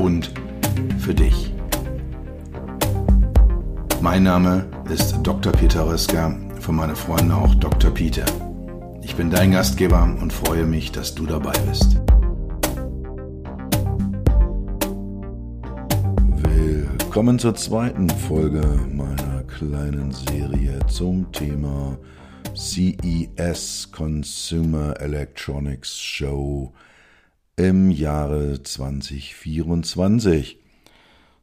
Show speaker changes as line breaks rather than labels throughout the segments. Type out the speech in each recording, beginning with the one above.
und für dich. Mein Name ist Dr. Peter Röska, von meinen Freunden auch Dr. Peter. Ich bin dein Gastgeber und freue mich, dass du dabei bist. Willkommen zur zweiten Folge meiner kleinen Serie zum Thema CES Consumer Electronics Show im Jahre 2024.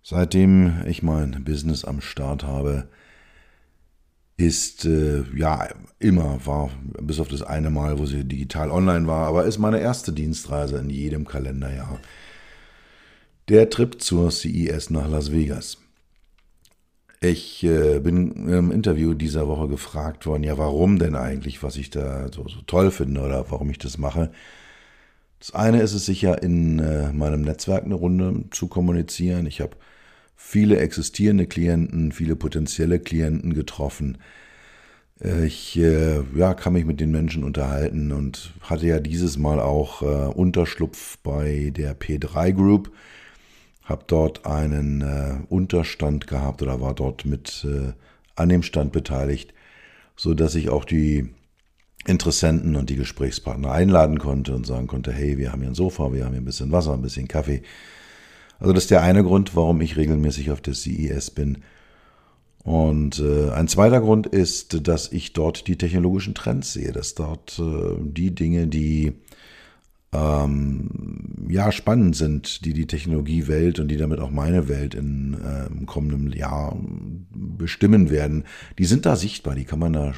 Seitdem ich mein Business am Start habe, ist äh, ja immer war, bis auf das eine Mal, wo sie digital online war, aber ist meine erste Dienstreise in jedem Kalenderjahr. Der Trip zur CES nach Las Vegas. Ich äh, bin im Interview dieser Woche gefragt worden, ja, warum denn eigentlich, was ich da so, so toll finde oder warum ich das mache. Das eine ist es sicher, in äh, meinem Netzwerk eine Runde zu kommunizieren. Ich habe viele existierende Klienten, viele potenzielle Klienten getroffen. Äh, ich äh, ja, kann mich mit den Menschen unterhalten und hatte ja dieses Mal auch äh, Unterschlupf bei der P3 Group habe dort einen äh, Unterstand gehabt oder war dort mit an dem Stand beteiligt, so dass ich auch die Interessenten und die Gesprächspartner einladen konnte und sagen konnte, hey, wir haben hier ein Sofa, wir haben hier ein bisschen Wasser, ein bisschen Kaffee. Also das ist der eine Grund, warum ich regelmäßig auf der CES bin. Und äh, ein zweiter Grund ist, dass ich dort die technologischen Trends sehe, dass dort äh, die Dinge, die ähm, ja spannend sind, die die Technologiewelt und die damit auch meine Welt in, äh, im kommenden Jahr bestimmen werden, die sind da sichtbar, die kann man da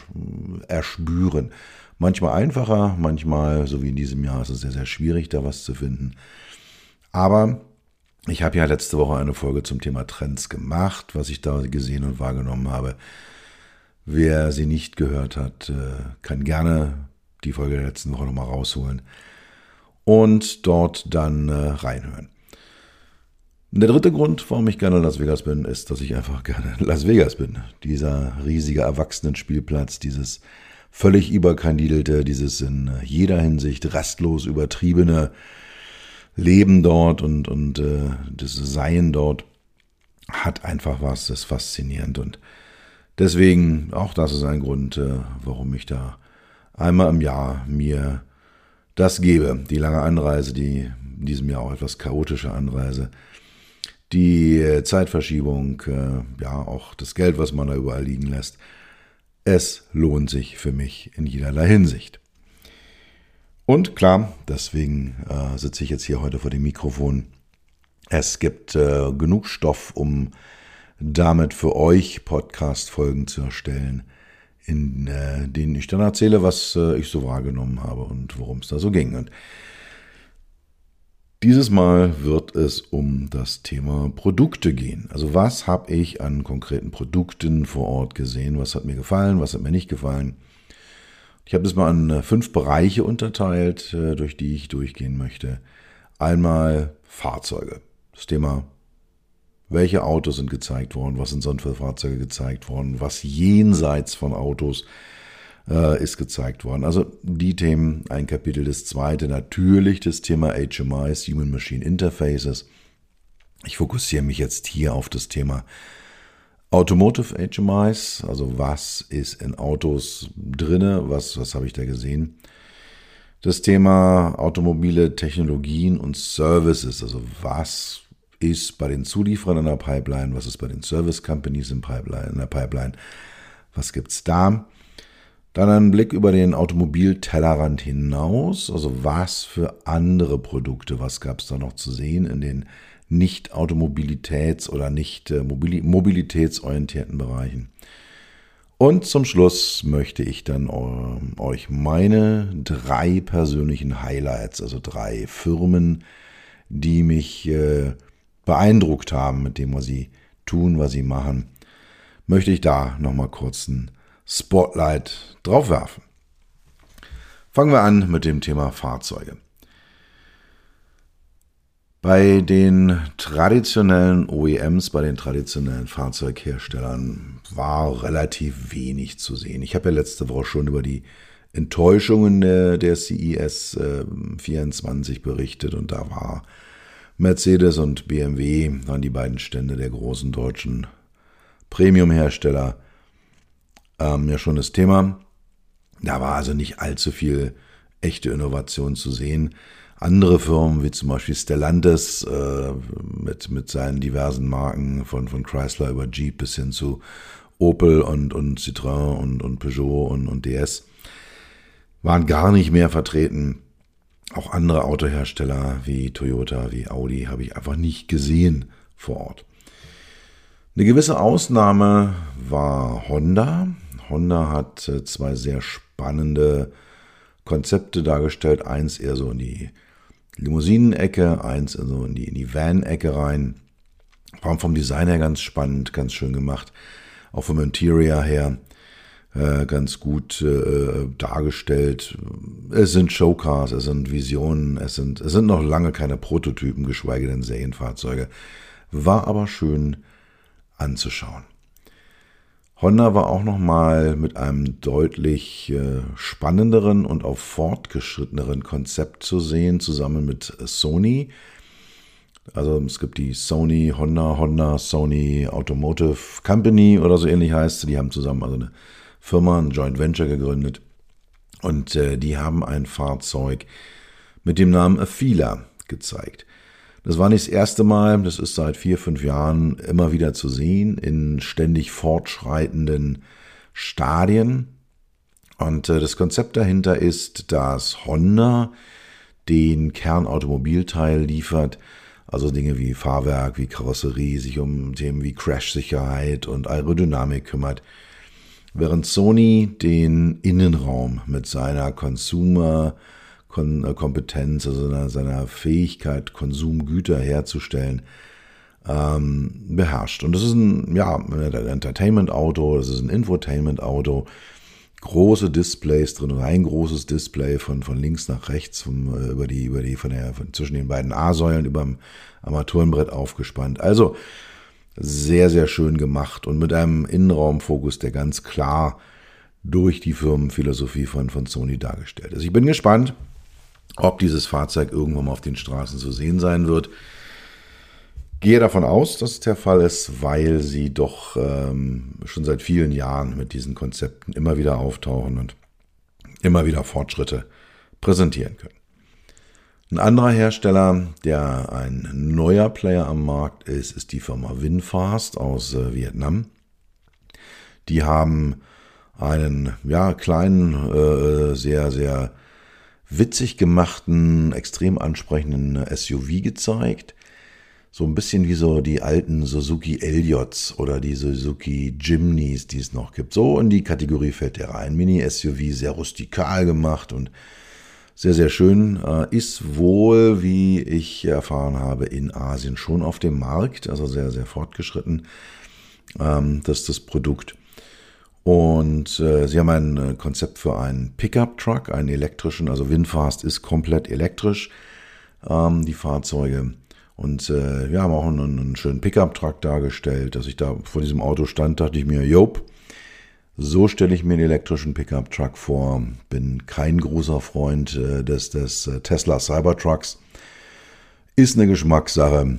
erspüren. Manchmal einfacher, manchmal, so wie in diesem Jahr, ist es sehr, sehr schwierig, da was zu finden. Aber ich habe ja letzte Woche eine Folge zum Thema Trends gemacht, was ich da gesehen und wahrgenommen habe. Wer sie nicht gehört hat, äh, kann gerne die Folge der letzten Woche nochmal rausholen und dort dann äh, reinhören. Der dritte Grund, warum ich gerne in Las Vegas bin, ist, dass ich einfach gerne in Las Vegas bin. Dieser riesige Erwachsenenspielplatz, dieses völlig überkandidelte, dieses in jeder Hinsicht restlos übertriebene Leben dort und, und äh, das Sein dort hat einfach was, das ist faszinierend. Und deswegen, auch das ist ein Grund, äh, warum ich da einmal im Jahr mir das gebe. Die lange Anreise, die in diesem Jahr auch etwas chaotische Anreise, die äh, Zeitverschiebung, äh, ja, auch das Geld, was man da überall liegen lässt. Es lohnt sich für mich in jederlei Hinsicht. Und klar, deswegen äh, sitze ich jetzt hier heute vor dem Mikrofon. Es gibt äh, genug Stoff, um damit für euch Podcast-Folgen zu erstellen in äh, denen ich dann erzähle, was äh, ich so wahrgenommen habe und worum es da so ging. Und dieses Mal wird es um das Thema Produkte gehen. Also was habe ich an konkreten Produkten vor Ort gesehen? Was hat mir gefallen? Was hat mir nicht gefallen? Ich habe das mal an äh, fünf Bereiche unterteilt, äh, durch die ich durchgehen möchte. Einmal Fahrzeuge. Das Thema welche Autos sind gezeigt worden, was sind sonst für Fahrzeuge gezeigt worden, was jenseits von Autos äh, ist gezeigt worden. Also die Themen, ein Kapitel, das zweite natürlich das Thema HMIs, Human Machine Interfaces. Ich fokussiere mich jetzt hier auf das Thema Automotive HMIs, also was ist in Autos drinne, was, was habe ich da gesehen. Das Thema automobile Technologien und Services, also was ist bei den Zulieferern in der Pipeline, was ist bei den Service Companies in, Pipeline, in der Pipeline, was gibt es da. Dann ein Blick über den Automobiltellerrand hinaus, also was für andere Produkte, was gab es da noch zu sehen in den nicht Automobilitäts- oder nicht mobilitätsorientierten Bereichen. Und zum Schluss möchte ich dann euch meine drei persönlichen Highlights, also drei Firmen, die mich äh, beeindruckt haben mit dem, was sie tun, was sie machen, möchte ich da nochmal kurz ein Spotlight drauf werfen. Fangen wir an mit dem Thema Fahrzeuge. Bei den traditionellen OEMs, bei den traditionellen Fahrzeugherstellern war relativ wenig zu sehen. Ich habe ja letzte Woche schon über die Enttäuschungen der CES 24 äh, berichtet und da war Mercedes und BMW, waren die beiden Stände der großen deutschen Premium-Hersteller, ähm, ja schon das Thema. Da war also nicht allzu viel echte Innovation zu sehen. Andere Firmen, wie zum Beispiel Stellantis, äh, mit, mit seinen diversen Marken von, von Chrysler über Jeep bis hin zu Opel und, und Citroën und, und Peugeot und, und DS, waren gar nicht mehr vertreten. Auch andere Autohersteller wie Toyota, wie Audi habe ich einfach nicht gesehen vor Ort. Eine gewisse Ausnahme war Honda. Honda hat äh, zwei sehr spannende Konzepte dargestellt. Eins eher so in die Limousinenecke, eins also in die, die Van-Ecke rein. War vom Design her ganz spannend, ganz schön gemacht. Auch vom Interior her äh, ganz gut äh, dargestellt. Es sind Showcars, es sind Visionen, es sind, es sind noch lange keine Prototypen, geschweige denn Serienfahrzeuge. War aber schön anzuschauen. Honda war auch nochmal mit einem deutlich äh, spannenderen und auch fortgeschritteneren Konzept zu sehen, zusammen mit Sony. Also es gibt die Sony, Honda, Honda, Sony Automotive Company oder so ähnlich heißt sie. Die haben zusammen also eine Firma, ein Joint Venture gegründet. Und äh, die haben ein Fahrzeug mit dem Namen Afila gezeigt. Das war nicht das erste Mal, das ist seit vier, fünf Jahren immer wieder zu sehen in ständig fortschreitenden Stadien. Und äh, das Konzept dahinter ist, dass Honda den Kernautomobilteil liefert, also Dinge wie Fahrwerk, wie Karosserie, sich um Themen wie Crashsicherheit und Aerodynamik kümmert, während Sony den Innenraum mit seiner Consumer äh, Kompetenz, also seiner, Fähigkeit, Konsumgüter herzustellen, ähm, beherrscht. Und das ist ein, ja, ein Entertainment-Auto, das ist ein Infotainment-Auto, große Displays drin, ein großes Display von, von links nach rechts, vom, äh, über die, über die, von der, von zwischen den beiden A-Säulen über dem Armaturenbrett aufgespannt. Also sehr, sehr schön gemacht und mit einem Innenraumfokus, der ganz klar durch die Firmenphilosophie von, von Sony dargestellt ist. Ich bin gespannt, ob dieses Fahrzeug irgendwann mal auf den Straßen zu sehen sein wird. Gehe davon aus, dass es der Fall ist, weil sie doch ähm, schon seit vielen Jahren mit diesen Konzepten immer wieder auftauchen und immer wieder Fortschritte präsentieren können. Ein anderer Hersteller, der ein neuer Player am Markt ist, ist die Firma Winfast aus äh, Vietnam. Die haben einen ja, kleinen, äh, sehr, sehr witzig gemachten, extrem ansprechenden SUV gezeigt. So ein bisschen wie so die alten Suzuki Elliots oder die Suzuki Jimneys, die es noch gibt. So in die Kategorie fällt der rein. Mini-SUV, sehr rustikal gemacht und sehr, sehr schön. Äh, ist wohl, wie ich erfahren habe, in Asien schon auf dem Markt, also sehr, sehr fortgeschritten, ähm, dass das Produkt. Und äh, sie haben ein äh, Konzept für einen Pickup-Truck, einen elektrischen, also Winfast ist komplett elektrisch, ähm, die Fahrzeuge. Und wir haben auch einen, einen schönen Pickup-Truck dargestellt. Dass ich da vor diesem Auto stand, dachte ich mir, Jop, so stelle ich mir den elektrischen Pickup-Truck vor. Bin kein großer Freund äh, des, des äh, Tesla Cybertrucks. Ist eine Geschmackssache.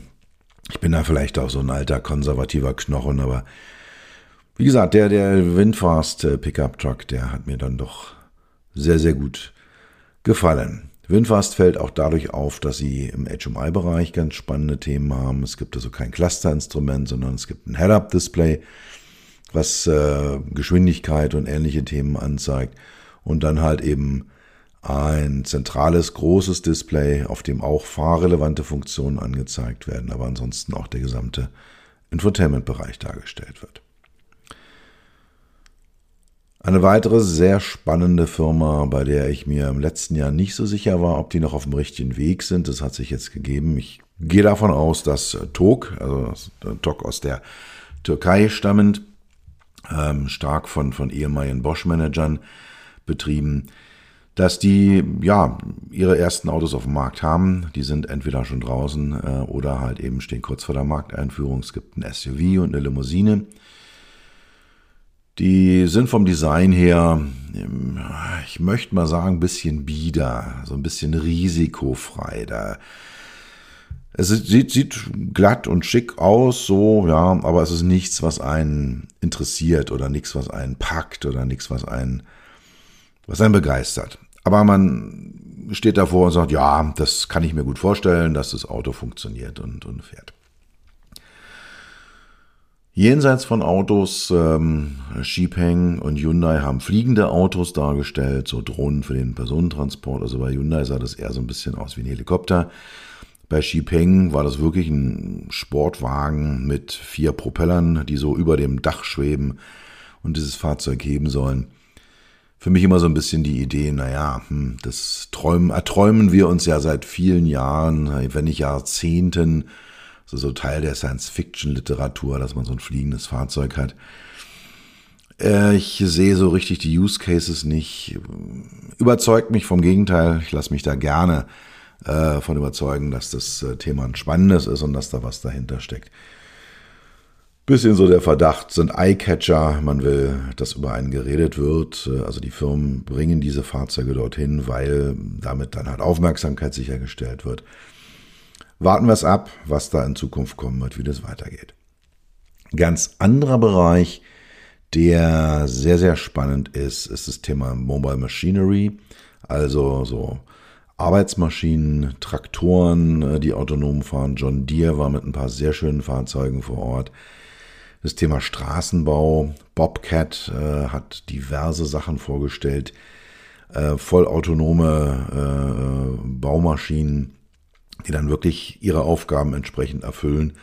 Ich bin da vielleicht auch so ein alter konservativer Knochen, aber wie gesagt, der, der Windfast äh, Pickup Truck, der hat mir dann doch sehr, sehr gut gefallen. Windfast fällt auch dadurch auf, dass sie im HMI-Bereich ganz spannende Themen haben. Es gibt also kein Cluster-Instrument, sondern es gibt ein Head-Up-Display, was äh, Geschwindigkeit und ähnliche Themen anzeigt. Und dann halt eben ein zentrales, großes Display, auf dem auch fahrrelevante Funktionen angezeigt werden, aber ansonsten auch der gesamte Infotainment-Bereich dargestellt wird. Eine weitere sehr spannende Firma, bei der ich mir im letzten Jahr nicht so sicher war, ob die noch auf dem richtigen Weg sind. Das hat sich jetzt gegeben. Ich gehe davon aus, dass TOG, also TOG aus der Türkei stammend, ähm, stark von, von ehemaligen Bosch-Managern betrieben, dass die ja ihre ersten Autos auf dem Markt haben. Die sind entweder schon draußen äh, oder halt eben stehen kurz vor der Markteinführung. Es gibt ein SUV und eine Limousine. Die sind vom Design her, ich möchte mal sagen, ein bisschen bieder, so ein bisschen risikofrei. Da es sieht, sieht glatt und schick aus, so, ja, aber es ist nichts, was einen interessiert oder nichts, was einen packt oder nichts, was einen, was einen begeistert. Aber man steht davor und sagt, ja, das kann ich mir gut vorstellen, dass das Auto funktioniert und, und fährt. Jenseits von Autos, ähm, Xipeng und Hyundai haben fliegende Autos dargestellt, so Drohnen für den Personentransport. Also bei Hyundai sah das eher so ein bisschen aus wie ein Helikopter. Bei Xipeng war das wirklich ein Sportwagen mit vier Propellern, die so über dem Dach schweben und dieses Fahrzeug heben sollen für mich immer so ein bisschen die Idee, naja, hm, das träumen, erträumen wir uns ja seit vielen Jahren, wenn nicht Jahrzehnten, also so Teil der Science-Fiction-Literatur, dass man so ein fliegendes Fahrzeug hat. Äh, ich sehe so richtig die Use Cases nicht. Überzeugt mich vom Gegenteil. Ich lasse mich da gerne äh, von überzeugen, dass das äh, Thema ein spannendes ist und dass da was dahinter steckt bisschen so der Verdacht, sind Eyecatcher, man will, dass über einen geredet wird. Also die Firmen bringen diese Fahrzeuge dorthin, weil damit dann halt Aufmerksamkeit sichergestellt wird. Warten wir es ab, was da in Zukunft kommen wird, wie das weitergeht. Ganz anderer Bereich, der sehr, sehr spannend ist, ist das Thema Mobile Machinery, also so Arbeitsmaschinen, Traktoren, die autonom fahren. John Deere war mit ein paar sehr schönen Fahrzeugen vor Ort das Thema Straßenbau. Bobcat äh, hat diverse Sachen vorgestellt, äh, vollautonome äh, Baumaschinen, die dann wirklich ihre Aufgaben entsprechend erfüllen.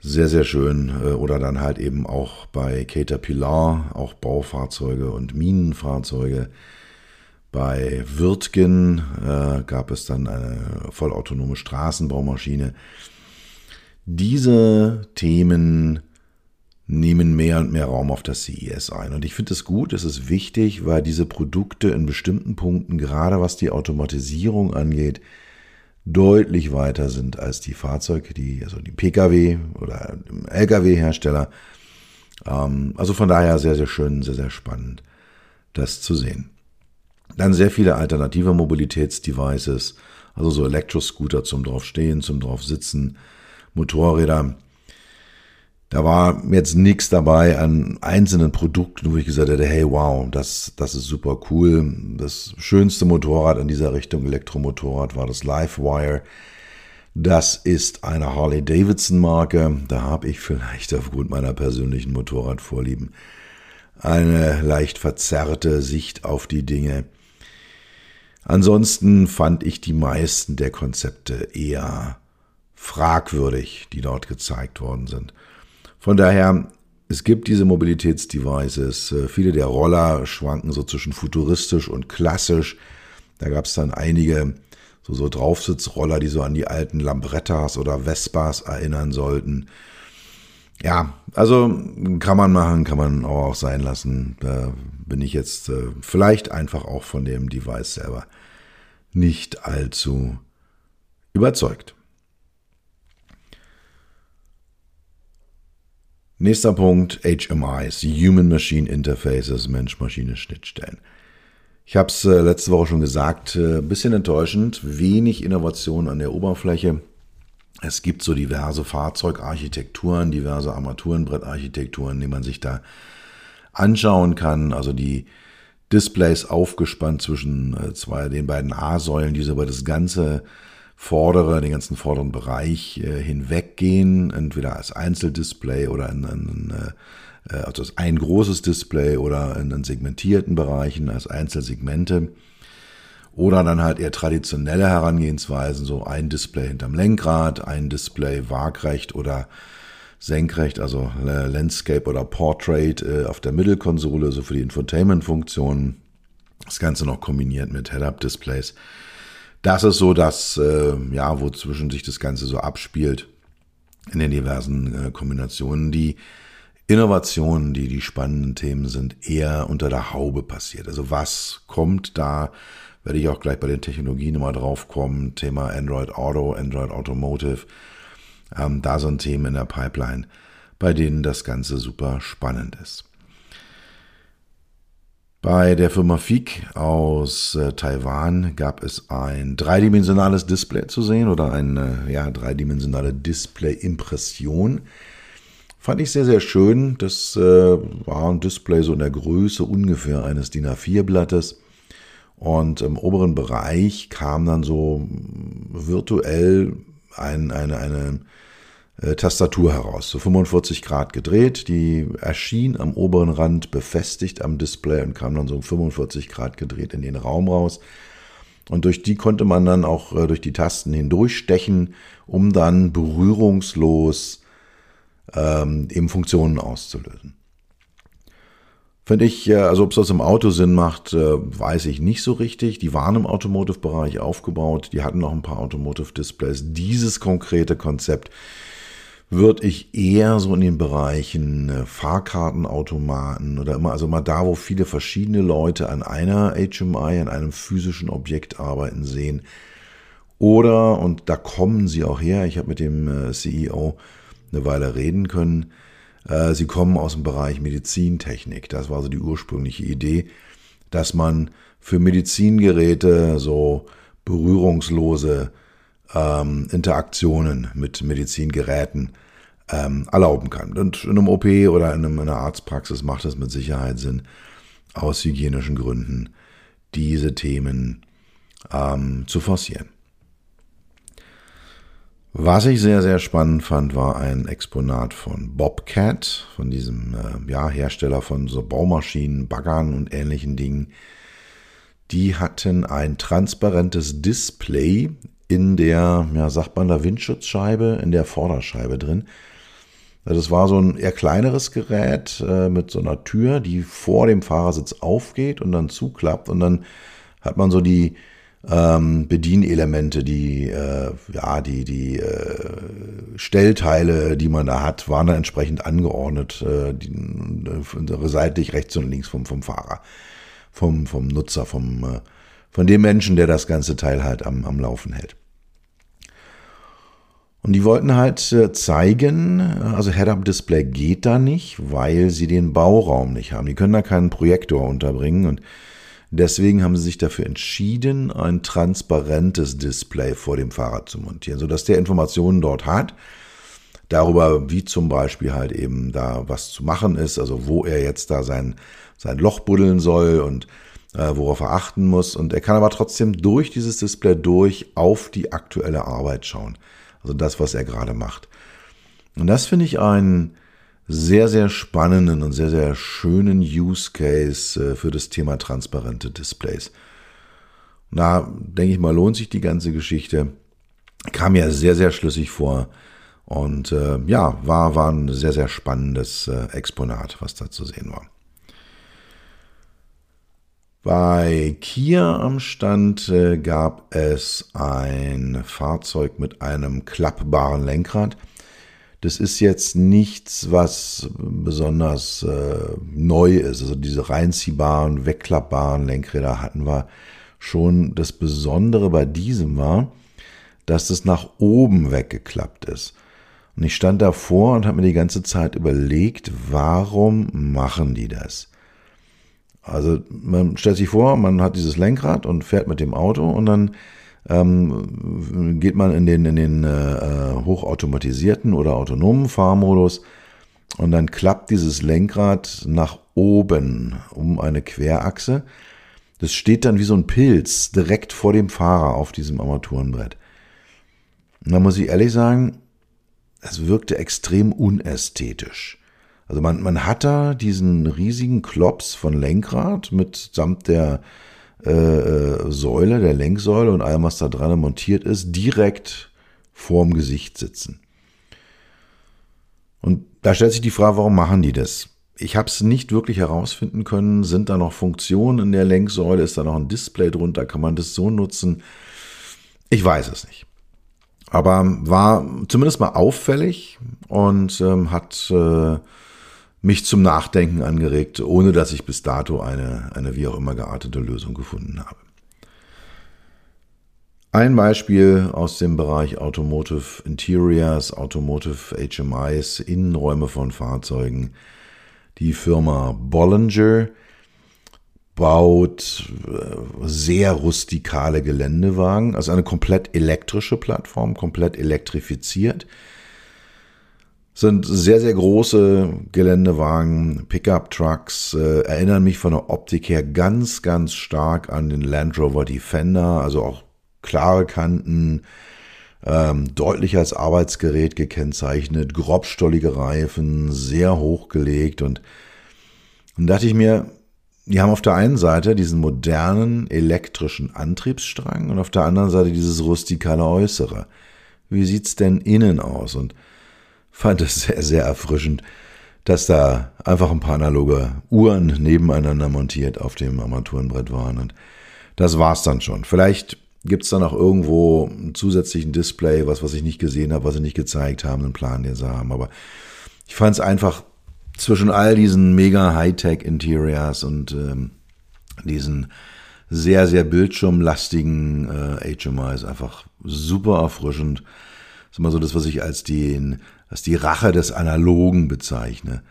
Sehr, sehr schön. Äh, oder dann halt eben auch bei Caterpillar, auch Baufahrzeuge und Minenfahrzeuge. Bei Wirtgen äh, gab es dann eine vollautonome Straßenbaumaschine. Diese Themen nehmen mehr und mehr Raum auf das CES ein. Und ich finde es gut, es ist wichtig, weil diese Produkte in bestimmten Punkten, gerade was die Automatisierung angeht, deutlich weiter sind als die Fahrzeuge, die, also die Pkw oder Lkw-Hersteller. Ähm, also von daher sehr, sehr schön, sehr, sehr spannend, das zu sehen. Dann sehr viele alternative Mobilitätsdevices, also so Elektroscooter zum draufstehen, zum drauf sitzen, Motorräder, da war jetzt nichts dabei an einzelnen Produkten, wo ich gesagt hätte, hey, wow, das, das ist super cool. Das schönste Motorrad in dieser Richtung Elektromotorrad war das Livewire. Das ist eine Harley Davidson Marke. Da habe ich vielleicht aufgrund meiner persönlichen Motorradvorlieben eine leicht verzerrte Sicht auf die Dinge. Ansonsten fand ich die meisten der Konzepte eher fragwürdig, die dort gezeigt worden sind. Von daher, es gibt diese Mobilitätsdevices. Äh, viele der Roller schwanken so zwischen futuristisch und klassisch. Da gab es dann einige so, so Draufsitzroller, die so an die alten Lambrettas oder Vespas erinnern sollten. Ja, also kann man machen, kann man auch sein lassen. Da bin ich jetzt äh, vielleicht einfach auch von dem Device selber nicht allzu überzeugt. Nächster Punkt, HMIs, Human Machine Interfaces, Mensch-Maschine-Schnittstellen. Ich habe es äh, letzte Woche schon gesagt, äh, bisschen enttäuschend, wenig Innovation an der Oberfläche. Es gibt so diverse Fahrzeugarchitekturen, diverse Armaturenbrettarchitekturen, die man sich da anschauen kann. Also die Displays aufgespannt zwischen äh, zwei, den beiden A-Säulen, die so über das ganze vordere, den ganzen vorderen Bereich äh, hinweggehen, entweder als Einzeldisplay oder in, in, äh, also als ein großes Display oder in, in segmentierten Bereichen als Einzelsegmente. Oder dann halt eher traditionelle Herangehensweisen, so ein Display hinterm Lenkrad, ein Display waagrecht oder senkrecht, also äh, Landscape oder Portrait äh, auf der Mittelkonsole, so für die Infotainment-Funktionen. Das Ganze noch kombiniert mit Head-Up-Displays. Das ist so das, äh, ja, zwischen sich das Ganze so abspielt in den diversen Kombinationen. Die Innovationen, die die spannenden Themen sind, eher unter der Haube passiert. Also was kommt da? Werde ich auch gleich bei den Technologien immer drauf kommen. Thema Android Auto, Android Automotive. Ähm, da sind Themen in der Pipeline, bei denen das Ganze super spannend ist. Bei der Firma FIG aus äh, Taiwan gab es ein dreidimensionales Display zu sehen oder eine ja, dreidimensionale Display-Impression. Fand ich sehr, sehr schön. Das äh, war ein Display so in der Größe ungefähr eines DIN A4-Blattes. Und im oberen Bereich kam dann so virtuell ein, eine, eine äh, Tastatur heraus, so 45 Grad gedreht. Die erschien am oberen Rand befestigt am Display und kam dann so 45 Grad gedreht in den Raum raus. Und durch die konnte man dann auch äh, durch die Tasten hindurchstechen, um dann berührungslos ähm, eben Funktionen auszulösen. Finde ich, äh, also ob es das im Auto Sinn macht, äh, weiß ich nicht so richtig. Die waren im Automotive-Bereich aufgebaut, die hatten noch ein paar Automotive-Displays. Dieses konkrete Konzept würde ich eher so in den Bereichen äh, Fahrkartenautomaten oder immer, also mal da, wo viele verschiedene Leute an einer HMI, an einem physischen Objekt arbeiten sehen. Oder, und da kommen sie auch her, ich habe mit dem CEO eine Weile reden können, sie kommen aus dem Bereich Medizintechnik. Das war so die ursprüngliche Idee, dass man für Medizingeräte so berührungslose ähm, Interaktionen mit Medizingeräten ähm, erlauben kann. Und in einem OP oder in einer Arztpraxis macht es mit Sicherheit Sinn, aus hygienischen Gründen diese Themen ähm, zu forcieren. Was ich sehr, sehr spannend fand, war ein Exponat von Bobcat, von diesem äh, ja, Hersteller von so Baumaschinen, Baggern und ähnlichen Dingen. Die hatten ein transparentes Display in der, ja, sagt man da, Windschutzscheibe, in der Vorderscheibe drin. Das war so ein eher kleineres Gerät äh, mit so einer Tür, die vor dem Fahrersitz aufgeht und dann zuklappt und dann hat man so die ähm, Bedienelemente, die äh, ja die die äh, Stellteile, die man da hat, waren da entsprechend angeordnet, äh, die, äh, seitlich rechts und links vom vom Fahrer, vom vom Nutzer, vom äh, von dem Menschen, der das ganze Teil halt am, am Laufen hält. Und die wollten halt äh, zeigen, also Head-Up-Display geht da nicht, weil sie den Bauraum nicht haben. Die können da keinen Projektor unterbringen und deswegen haben sie sich dafür entschieden, ein transparentes Display vor dem Fahrrad zu montieren, sodass der Informationen dort hat, darüber, wie zum Beispiel halt eben da was zu machen ist, also wo er jetzt da sein, sein Loch buddeln soll und äh, worauf er achten muss. Und er kann aber trotzdem durch dieses Display durch auf die aktuelle Arbeit schauen. Also das, was er gerade macht. Und das finde ich einen sehr, sehr spannenden und sehr, sehr schönen Use Case äh, für das Thema transparente Displays. Da denke ich mal, lohnt sich die ganze Geschichte. Kam ja sehr, sehr schlüssig vor. Und äh, ja, war, war ein sehr, sehr spannendes äh, Exponat, was da zu sehen war. Bei Kia am Stand äh, gab es ein Fahrzeug mit einem klappbaren Lenkrad. Das ist jetzt nichts, was besonders äh, neu ist. Also diese reinziehbaren, wegklappbaren Lenkräder hatten wir schon. Das Besondere bei diesem war, dass es nach oben weggeklappt ist. Und ich stand davor und habe mir die ganze Zeit überlegt, warum machen die das? Also man stellt sich vor, man hat dieses Lenkrad und fährt mit dem Auto und dann ähm, geht man in den, in den äh, hochautomatisierten oder autonomen Fahrmodus und dann klappt dieses Lenkrad nach oben um eine Querachse. Das steht dann wie so ein Pilz direkt vor dem Fahrer auf diesem Armaturenbrett. Und da muss ich ehrlich sagen, es wirkte extrem unästhetisch. Also man, man hat da diesen riesigen Klops von Lenkrad mit samt der äh, äh, Säule, der Lenksäule und allem, was da dran montiert ist, direkt vorm Gesicht sitzen. Und da stellt sich die Frage, warum machen die das? Ich habe es nicht wirklich herausfinden können. Sind da noch Funktionen in der Lenksäule? Ist da noch ein Display drunter? Kann man das so nutzen? Ich weiß es nicht. Aber war zumindest mal auffällig und ähm, hat äh, mich zum Nachdenken angeregt, ohne dass ich bis dato eine, eine wie auch immer geartete Lösung gefunden habe. Ein Beispiel aus dem Bereich Automotive Interiors, Automotive HMIs, Innenräume von Fahrzeugen. Die Firma Bollinger baut äh, sehr rustikale Geländewagen, also eine komplett elektrische Plattform, komplett elektrifiziert. Sind sehr, sehr große Geländewagen, Pickup-Trucks, äh, erinnern mich von der Optik her ganz, ganz stark an den Land Rover Defender, also auch klare Kanten, ähm, deutlich als Arbeitsgerät gekennzeichnet, grobstollige Reifen, sehr hochgelegt und dann dachte ich mir, die haben auf der einen Seite diesen modernen elektrischen Antriebsstrang und auf der anderen Seite dieses rustikale Äußere. Wie sieht's denn innen aus? Und fand es sehr, sehr erfrischend, dass da einfach ein paar analoge Uhren nebeneinander montiert auf dem Armaturenbrett waren. Und das war's dann schon. Vielleicht Gibt es da noch irgendwo einen zusätzlichen Display, was, was ich nicht gesehen habe, was sie nicht gezeigt haben, einen Plan, den sie haben. Aber ich fand es einfach zwischen all diesen mega Hightech-Interiors und ähm, diesen sehr, sehr bildschirmlastigen äh, HMIs einfach super erfrischend. Das ist immer so das, was ich als, den, als die Rache des Analogen bezeichne.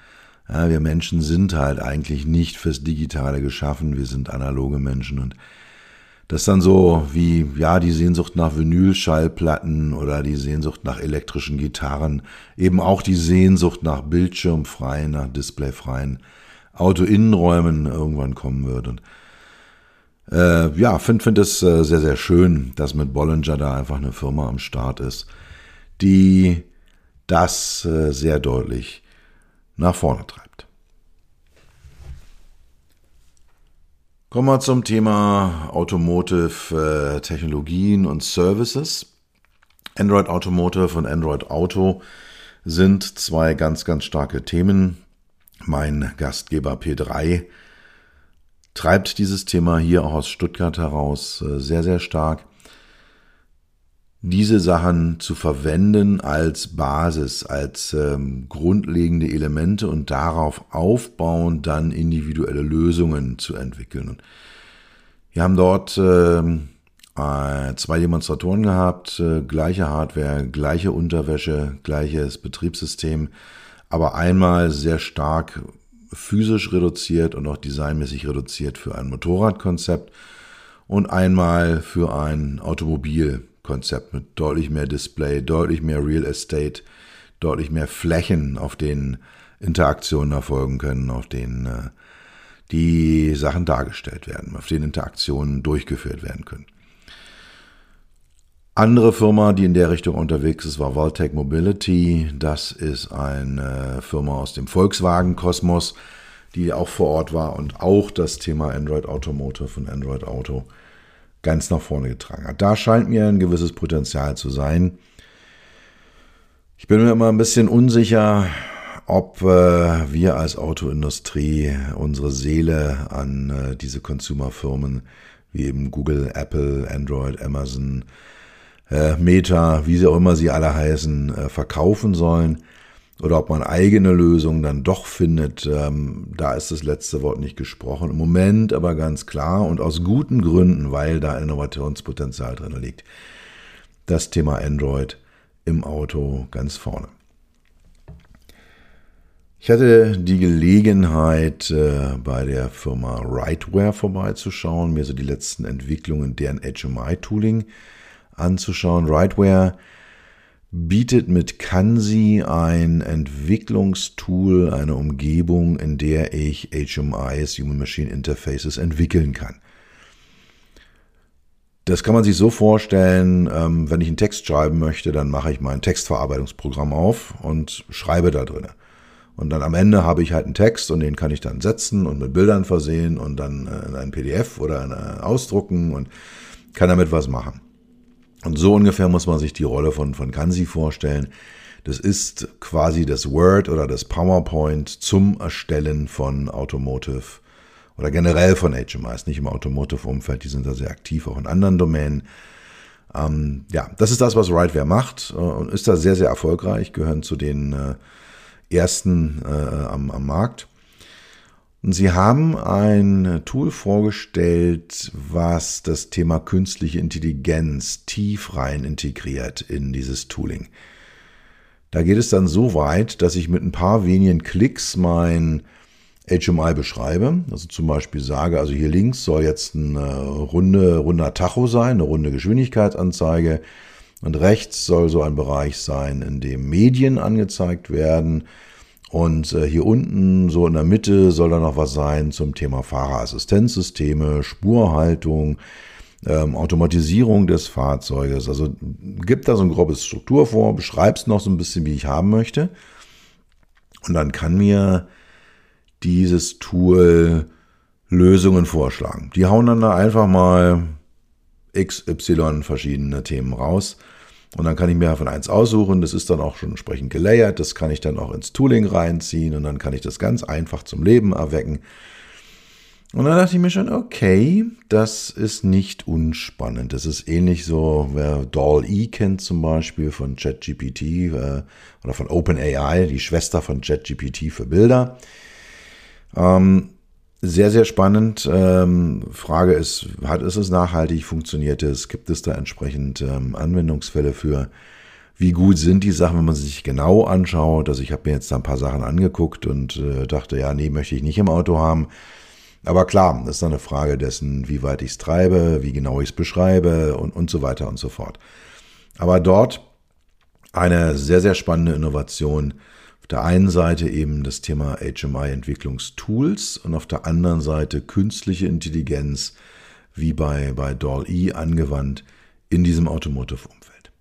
Ja, wir Menschen sind halt eigentlich nicht fürs Digitale geschaffen, wir sind analoge Menschen und das dann so wie, ja, die Sehnsucht nach Vinylschallplatten oder die Sehnsucht nach elektrischen Gitarren, eben auch die Sehnsucht nach bildschirmfreien, nach displayfreien Autoinnenräumen irgendwann kommen wird. Und äh, ja, finde find es äh, sehr, sehr schön, dass mit Bollinger da einfach eine Firma am Start ist, die das äh, sehr deutlich nach vorne treibt. Kommen wir zum Thema Automotive äh, Technologien und Services. Android Automotive und Android Auto sind zwei ganz, ganz starke Themen. Mein Gastgeber P3 treibt dieses Thema hier auch aus Stuttgart heraus äh, sehr, sehr stark diese Sachen zu verwenden als Basis, als ähm, grundlegende Elemente und darauf aufbauen, dann individuelle Lösungen zu entwickeln. Und wir haben dort ähm, äh, zwei Demonstratoren gehabt, äh, gleiche Hardware, gleiche Unterwäsche, gleiches Betriebssystem, aber einmal sehr stark physisch reduziert und auch designmäßig reduziert für ein Motorradkonzept und einmal für ein Automobil Konzept mit deutlich mehr Display, deutlich mehr Real Estate, deutlich mehr Flächen, auf denen Interaktionen erfolgen können, auf denen äh, die Sachen dargestellt werden, auf denen Interaktionen durchgeführt werden können. Andere Firma, die in der Richtung unterwegs ist, war Voltec Mobility. Das ist eine Firma aus dem Volkswagen-Kosmos, die auch vor Ort war und auch das Thema Android Automotive und Android Auto ganz nach vorne getragen hat. Da scheint mir ein gewisses Potenzial zu sein. Ich bin mir immer ein bisschen unsicher, ob äh, wir als Autoindustrie unsere Seele an äh, diese Consumerfirmen wie eben Google, Apple, Android, Amazon, äh, Meta, wie sie auch immer sie alle heißen, äh, verkaufen sollen oder ob man eigene Lösungen dann doch findet, ähm, da ist das letzte Wort nicht gesprochen. Im Moment aber ganz klar und aus guten Gründen, weil da Innovationspotenzial drin liegt. Das Thema Android im Auto ganz vorne. Ich hatte die Gelegenheit, äh, bei der Firma Rightware vorbeizuschauen, mir so die letzten Entwicklungen deren HMI-Tooling anzuschauen. Rightware bietet mit Kansi ein Entwicklungstool, eine Umgebung, in der ich HMIs, Human Machine Interfaces, entwickeln kann. Das kann man sich so vorstellen, ähm, wenn ich einen Text schreiben möchte, dann mache ich mein Textverarbeitungsprogramm auf und schreibe da drin. Und dann am Ende habe ich halt einen Text und den kann ich dann setzen und mit Bildern versehen und dann äh, in ein PDF oder in, äh, ausdrucken und kann damit was machen. Und so ungefähr muss man sich die Rolle von, von Kansi vorstellen. Das ist quasi das Word oder das PowerPoint zum Erstellen von Automotive oder generell von HMIs, nicht im Automotive-Umfeld, die sind da sehr aktiv, auch in anderen Domänen. Ähm, ja, das ist das, was Rightware macht äh, und ist da sehr, sehr erfolgreich, gehören zu den äh, ersten äh, am, am Markt. Und sie haben ein Tool vorgestellt, was das Thema künstliche Intelligenz tief rein integriert in dieses Tooling. Da geht es dann so weit, dass ich mit ein paar wenigen Klicks mein HMI beschreibe. Also zum Beispiel sage, also hier links soll jetzt eine runde, runder Tacho sein, eine runde Geschwindigkeitsanzeige. Und rechts soll so ein Bereich sein, in dem Medien angezeigt werden. Und äh, hier unten, so in der Mitte, soll da noch was sein zum Thema Fahrerassistenzsysteme, Spurhaltung, ähm, Automatisierung des Fahrzeuges. Also gibt da so ein grobes Struktur vor, beschreibst noch so ein bisschen, wie ich haben möchte. Und dann kann mir dieses Tool Lösungen vorschlagen. Die hauen dann da einfach mal XY verschiedene Themen raus. Und dann kann ich mir von eins aussuchen. Das ist dann auch schon entsprechend gelayert. Das kann ich dann auch ins Tooling reinziehen und dann kann ich das ganz einfach zum Leben erwecken. Und dann dachte ich mir schon, okay, das ist nicht unspannend. Das ist ähnlich so, wer DAL-E kennt zum Beispiel von ChatGPT äh, oder von OpenAI, die Schwester von ChatGPT für Bilder. Ähm, sehr, sehr spannend. Ähm, Frage ist, hat, ist es nachhaltig? Funktioniert es? Gibt es da entsprechend ähm, Anwendungsfälle für? Wie gut sind die Sachen, wenn man sie sich genau anschaut? Also ich habe mir jetzt da ein paar Sachen angeguckt und äh, dachte, ja, nee, möchte ich nicht im Auto haben. Aber klar, das ist dann eine Frage dessen, wie weit ich es treibe, wie genau ich es beschreibe und, und so weiter und so fort. Aber dort eine sehr, sehr spannende Innovation, der einen Seite eben das Thema HMI-Entwicklungstools und auf der anderen Seite künstliche Intelligenz, wie bei, bei DAL-E angewandt in diesem Automotive-Umfeld.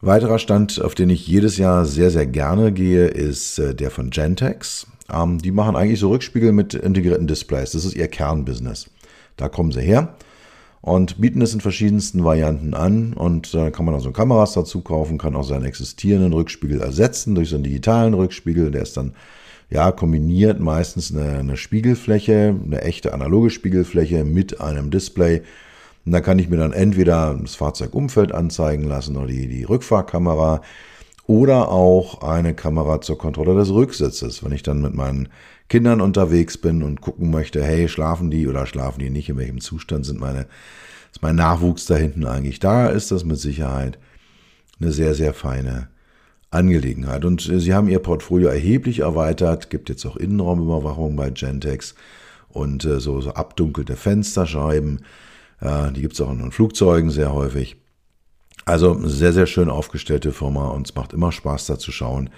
Weiterer Stand, auf den ich jedes Jahr sehr, sehr gerne gehe, ist äh, der von Gentex. Ähm, die machen eigentlich so Rückspiegel mit integrierten Displays. Das ist ihr Kernbusiness. Da kommen sie her und bieten es in verschiedensten Varianten an. Und da kann man also Kameras dazu kaufen, kann auch seinen existierenden Rückspiegel ersetzen durch so einen digitalen Rückspiegel. Der ist dann ja kombiniert meistens eine, eine Spiegelfläche, eine echte analoge Spiegelfläche mit einem Display. Und da kann ich mir dann entweder das Fahrzeugumfeld anzeigen lassen oder die, die Rückfahrkamera oder auch eine Kamera zur Kontrolle des Rücksitzes. Wenn ich dann mit meinen Kindern unterwegs bin und gucken möchte, hey, schlafen die oder schlafen die nicht, in welchem Zustand sind meine, ist mein Nachwuchs da hinten eigentlich da, ist das mit Sicherheit eine sehr, sehr feine Angelegenheit. Und äh, sie haben ihr Portfolio erheblich erweitert, gibt jetzt auch Innenraumüberwachung bei Gentex und äh, so, so abdunkelte Fensterscheiben. Äh, die gibt es auch in Flugzeugen sehr häufig. Also sehr, sehr schön aufgestellte Firma und es macht immer Spaß da zu schauen,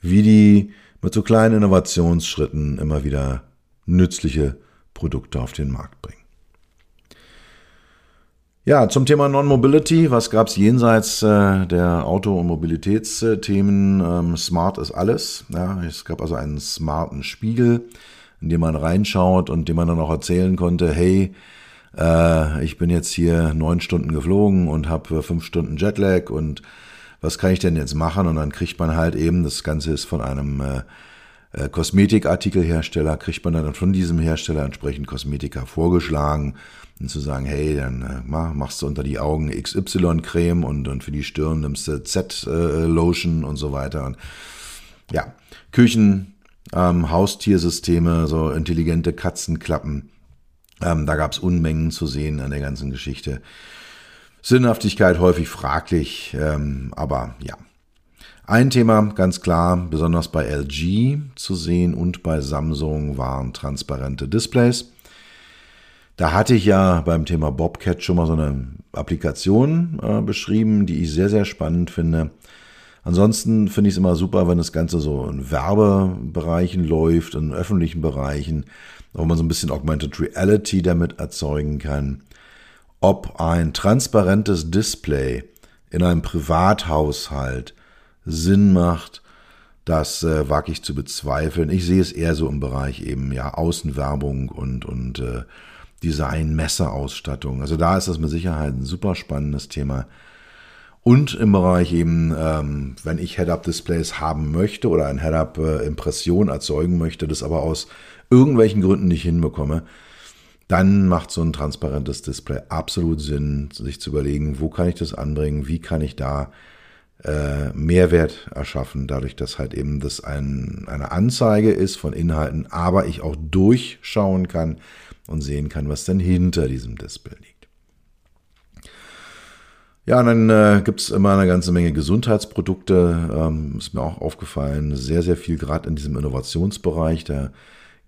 wie die mit so kleinen Innovationsschritten immer wieder nützliche Produkte auf den Markt bringen. Ja, zum Thema Non-Mobility, was gab es jenseits äh, der Auto- und Mobilitätsthemen? Ähm, Smart ist alles. Ja, es gab also einen smarten Spiegel, in dem man reinschaut und dem man dann auch erzählen konnte, hey, äh, ich bin jetzt hier neun Stunden geflogen und habe fünf Stunden Jetlag und was kann ich denn jetzt machen? Und dann kriegt man halt eben, das Ganze ist von einem äh, äh, Kosmetikartikelhersteller, kriegt man dann von diesem Hersteller entsprechend Kosmetika vorgeschlagen und zu sagen, hey, dann äh, machst du unter die Augen XY-Creme und, und für die Stirn nimmst du Z-Lotion und so weiter. Und ja, Küchen, ähm, Haustiersysteme, so intelligente Katzenklappen. Ähm, da gab es Unmengen zu sehen an der ganzen Geschichte. Sinnhaftigkeit häufig fraglich, ähm, aber ja. Ein Thema ganz klar, besonders bei LG zu sehen und bei Samsung waren transparente Displays. Da hatte ich ja beim Thema Bobcat schon mal so eine Applikation äh, beschrieben, die ich sehr, sehr spannend finde. Ansonsten finde ich es immer super, wenn das Ganze so in Werbebereichen läuft, in öffentlichen Bereichen, wo man so ein bisschen Augmented Reality damit erzeugen kann. Ob ein transparentes Display in einem Privathaushalt Sinn macht, das äh, wage ich zu bezweifeln. Ich sehe es eher so im Bereich eben ja Außenwerbung und, und äh, Design, Messerausstattung. Also da ist das mit Sicherheit ein super spannendes Thema. Und im Bereich eben, ähm, wenn ich Head-Up-Displays haben möchte oder ein Head-Up-Impression erzeugen möchte, das aber aus irgendwelchen Gründen nicht hinbekomme, dann macht so ein transparentes Display absolut Sinn, sich zu überlegen, wo kann ich das anbringen, wie kann ich da äh, Mehrwert erschaffen, dadurch, dass halt eben das ein, eine Anzeige ist von Inhalten, aber ich auch durchschauen kann und sehen kann, was denn hinter diesem Display liegt. Ja, und dann äh, gibt es immer eine ganze Menge Gesundheitsprodukte, ähm, ist mir auch aufgefallen, sehr, sehr viel gerade in diesem Innovationsbereich. Da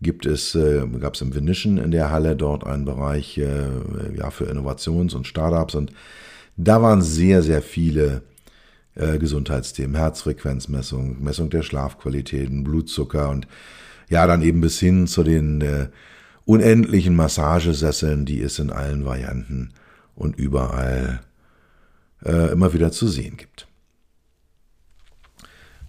gibt es, äh, gab es im Venetian in der Halle dort einen Bereich äh, ja, für Innovations- und Startups und da waren sehr, sehr viele äh, Gesundheitsthemen, Herzfrequenzmessung, Messung der Schlafqualitäten, Blutzucker und ja, dann eben bis hin zu den äh, unendlichen Massagesesseln, die es in allen Varianten und überall äh, immer wieder zu sehen gibt.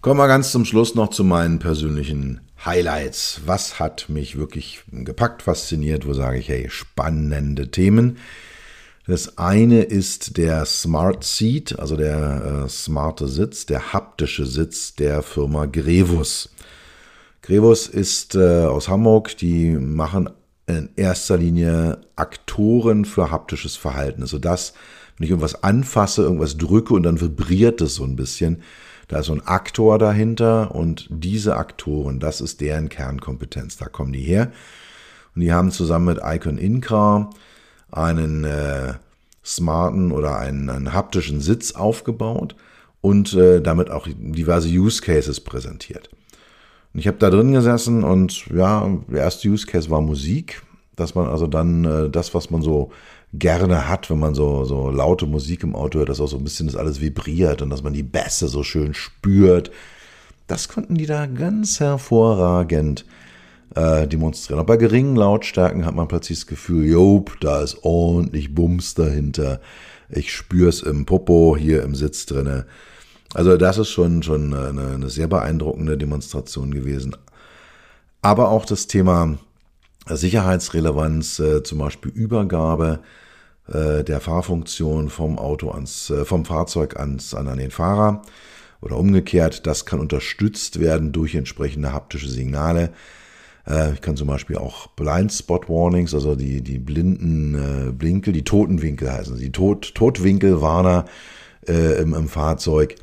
Kommen wir ganz zum Schluss noch zu meinen persönlichen Highlights. Was hat mich wirklich gepackt, fasziniert? Wo sage ich, hey, spannende Themen. Das eine ist der Smart Seat, also der äh, smarte Sitz, der haptische Sitz der Firma Grevus. Grevus ist äh, aus Hamburg, die machen in erster Linie Aktoren für haptisches Verhalten. Also das, wenn ich irgendwas anfasse, irgendwas drücke und dann vibriert es so ein bisschen. Da ist so ein Aktor dahinter und diese Aktoren, das ist deren Kernkompetenz. Da kommen die her. Und die haben zusammen mit Icon Incar einen äh, smarten oder einen, einen, haptischen Sitz aufgebaut und äh, damit auch diverse Use Cases präsentiert. Und ich habe da drin gesessen und ja, der erste Use Case war Musik, dass man also dann äh, das, was man so gerne hat, wenn man so, so laute Musik im Auto hört, dass auch so ein bisschen das alles vibriert und dass man die Bässe so schön spürt. Das konnten die da ganz hervorragend äh, demonstrieren. Aber bei geringen Lautstärken hat man plötzlich das Gefühl, jop, da ist ordentlich Bums dahinter. Ich spüre es im Popo, hier im Sitz drinne. Also das ist schon, schon eine, eine sehr beeindruckende Demonstration gewesen. Aber auch das Thema Sicherheitsrelevanz, äh, zum Beispiel Übergabe äh, der Fahrfunktion vom Auto ans, äh, vom Fahrzeug ans, an, an den Fahrer oder umgekehrt, das kann unterstützt werden durch entsprechende haptische Signale. Äh, ich kann zum Beispiel auch Blind Spot Warnings, also die, die blinden äh, Blinkel, die Totenwinkel heißen sie, Tod, Totwinkelwarner äh, im, im Fahrzeug,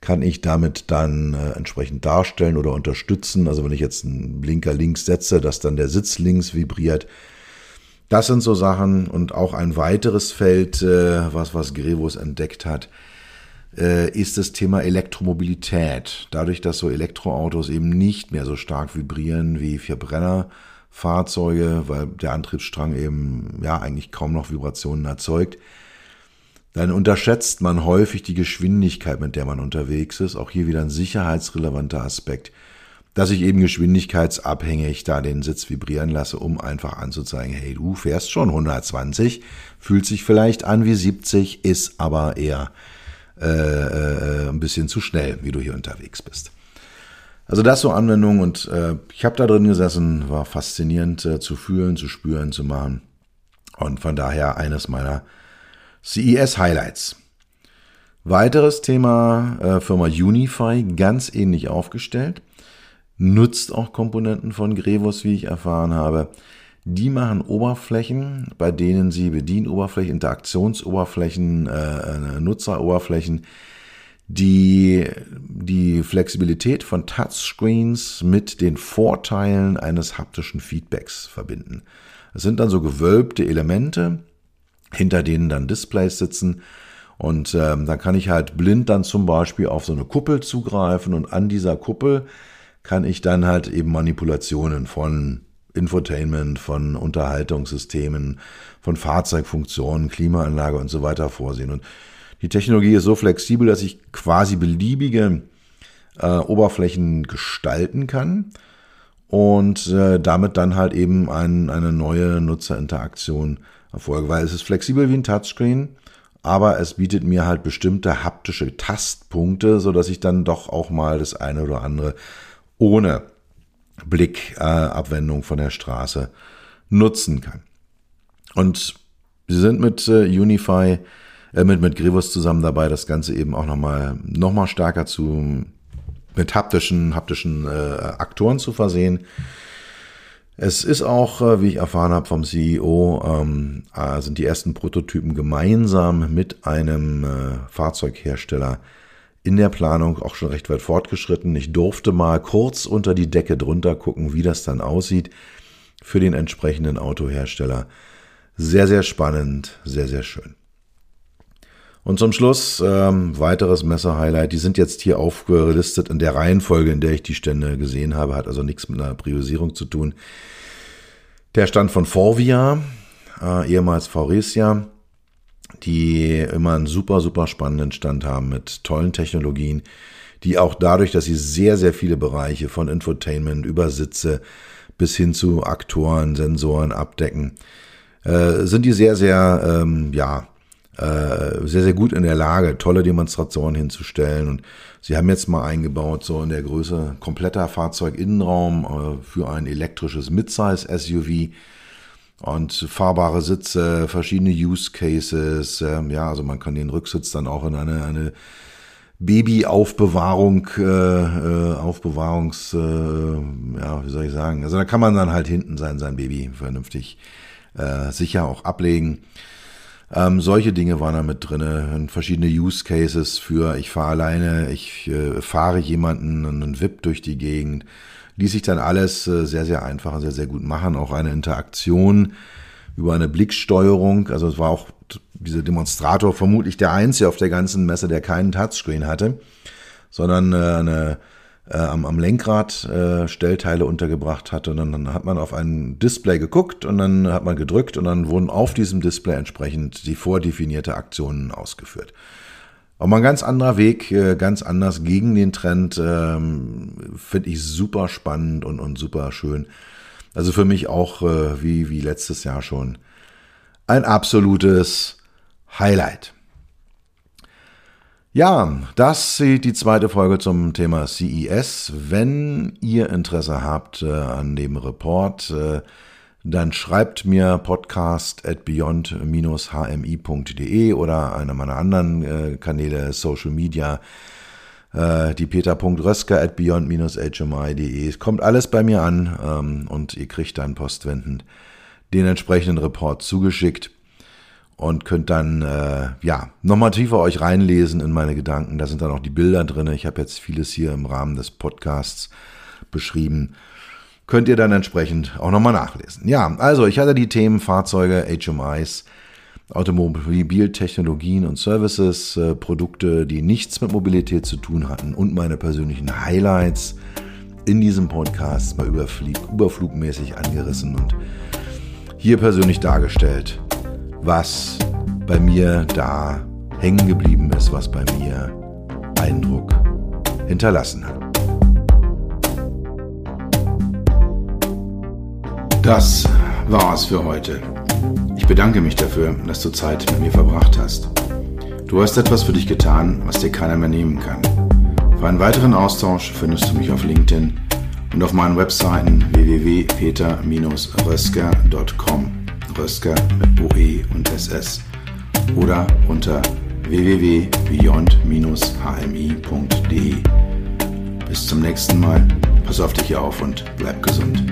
kann ich damit dann äh, entsprechend darstellen oder unterstützen. Also wenn ich jetzt einen Blinker links setze, dass dann der Sitz links vibriert. Das sind so Sachen und auch ein weiteres Feld, äh, was, was Grevos entdeckt hat, äh, ist das Thema Elektromobilität. Dadurch, dass so Elektroautos eben nicht mehr so stark vibrieren wie Verbrennerfahrzeuge, weil der Antriebsstrang eben ja eigentlich kaum noch Vibrationen erzeugt, dann unterschätzt man häufig die Geschwindigkeit, mit der man unterwegs ist. Auch hier wieder ein sicherheitsrelevanter Aspekt, dass ich eben geschwindigkeitsabhängig da den Sitz vibrieren lasse, um einfach anzuzeigen, hey, du fährst schon 120, fühlt sich vielleicht an wie 70, ist aber eher äh, äh, ein bisschen zu schnell, wie du hier unterwegs bist. Also das so Anwendung und äh, ich habe da drin gesessen, war faszinierend äh, zu fühlen, zu spüren, zu machen und von daher eines meiner CES Highlights. Weiteres Thema äh, Firma Unify, ganz ähnlich aufgestellt, nutzt auch Komponenten von Grevos, wie ich erfahren habe. Die machen Oberflächen, bei denen sie Bedienoberflächen, Interaktionsoberflächen, äh, Nutzeroberflächen, die die Flexibilität von Touchscreens mit den Vorteilen eines haptischen Feedbacks verbinden. Es sind dann so gewölbte Elemente, hinter denen dann Displays sitzen. Und ähm, dann kann ich halt blind dann zum Beispiel auf so eine Kuppel zugreifen und an dieser Kuppel kann ich dann halt eben Manipulationen von Infotainment, von Unterhaltungssystemen, von Fahrzeugfunktionen, Klimaanlage und so weiter vorsehen. Und die Technologie ist so flexibel, dass ich quasi beliebige äh, Oberflächen gestalten kann und äh, damit dann halt eben ein, eine neue Nutzerinteraktion erfolge, weil es ist flexibel wie ein Touchscreen, aber es bietet mir halt bestimmte haptische Tastpunkte, so dass ich dann doch auch mal das eine oder andere ohne Blickabwendung äh, von der Straße nutzen kann. Und sie sind mit äh, Unify, äh, mit, mit Grivus zusammen dabei, das Ganze eben auch nochmal noch mal stärker zu, mit haptischen, haptischen äh, Aktoren zu versehen. Es ist auch, äh, wie ich erfahren habe vom CEO, ähm, äh, sind die ersten Prototypen gemeinsam mit einem äh, Fahrzeughersteller in der Planung auch schon recht weit fortgeschritten. Ich durfte mal kurz unter die Decke drunter gucken, wie das dann aussieht für den entsprechenden Autohersteller. Sehr, sehr spannend, sehr, sehr schön. Und zum Schluss ähm, weiteres Messer-Highlight. Die sind jetzt hier aufgelistet in der Reihenfolge, in der ich die Stände gesehen habe. Hat also nichts mit einer Priorisierung zu tun. Der Stand von Forvia, äh, ehemals Faurecia, die immer einen super, super spannenden Stand haben mit tollen Technologien, die auch dadurch, dass sie sehr, sehr viele Bereiche von Infotainment über Sitze bis hin zu Aktoren, Sensoren abdecken, äh, sind die sehr, sehr, ähm, ja, äh, sehr, sehr gut in der Lage, tolle Demonstrationen hinzustellen. Und sie haben jetzt mal eingebaut, so in der Größe kompletter Fahrzeuginnenraum äh, für ein elektrisches Midsize-SUV und fahrbare Sitze, verschiedene Use Cases. Äh, ja, also man kann den Rücksitz dann auch in eine, eine Babyaufbewahrung, äh, äh, Aufbewahrungs, äh, ja, wie soll ich sagen? Also da kann man dann halt hinten sein, sein Baby vernünftig äh, sicher auch ablegen. Ähm, solche Dinge waren da mit drin. Verschiedene Use Cases für ich fahre alleine, ich äh, fahre jemanden, einen VIP durch die Gegend. Ließ sich dann alles äh, sehr, sehr einfach und sehr, sehr gut machen. Auch eine Interaktion über eine Blicksteuerung. Also es war auch dieser Demonstrator vermutlich der einzige auf der ganzen Messe, der keinen Touchscreen hatte, sondern äh, eine äh, am, am Lenkrad äh, Stellteile untergebracht hatte. Und dann, dann hat man auf ein Display geguckt und dann hat man gedrückt und dann wurden auf diesem Display entsprechend die vordefinierte Aktionen ausgeführt. Mal ein ganz anderer Weg, äh, ganz anders gegen den Trend, ähm, finde ich super spannend und, und super schön. Also für mich auch äh, wie, wie letztes Jahr schon ein absolutes Highlight. Ja, das ist die zweite Folge zum Thema CES. Wenn ihr Interesse habt äh, an dem Report, äh, dann schreibt mir podcast at beyond-hmi.de oder einer meiner anderen äh, Kanäle, Social Media, äh, die peter.rösker at beyond-hmi.de. Es kommt alles bei mir an ähm, und ihr kriegt dann postwendend den entsprechenden Report zugeschickt und könnt dann äh, ja nochmal tiefer euch reinlesen in meine Gedanken. Da sind dann auch die Bilder drin. Ich habe jetzt vieles hier im Rahmen des Podcasts beschrieben. Könnt ihr dann entsprechend auch nochmal nachlesen. Ja, also ich hatte die Themen Fahrzeuge, HMIs, Automobiltechnologien und Services, äh, Produkte, die nichts mit Mobilität zu tun hatten und meine persönlichen Highlights in diesem Podcast mal überflugmäßig angerissen und hier persönlich dargestellt was bei mir da hängen geblieben ist, was bei mir Eindruck hinterlassen hat. Das war's für heute. Ich bedanke mich dafür, dass du Zeit mit mir verbracht hast. Du hast etwas für dich getan, was dir keiner mehr nehmen kann. Für einen weiteren Austausch findest du mich auf LinkedIn und auf meinen Webseiten www.peter-rösker.com. Rösker mit OE und SS oder unter www.beyond-hmi.de. Bis zum nächsten Mal, pass auf dich auf und bleib gesund.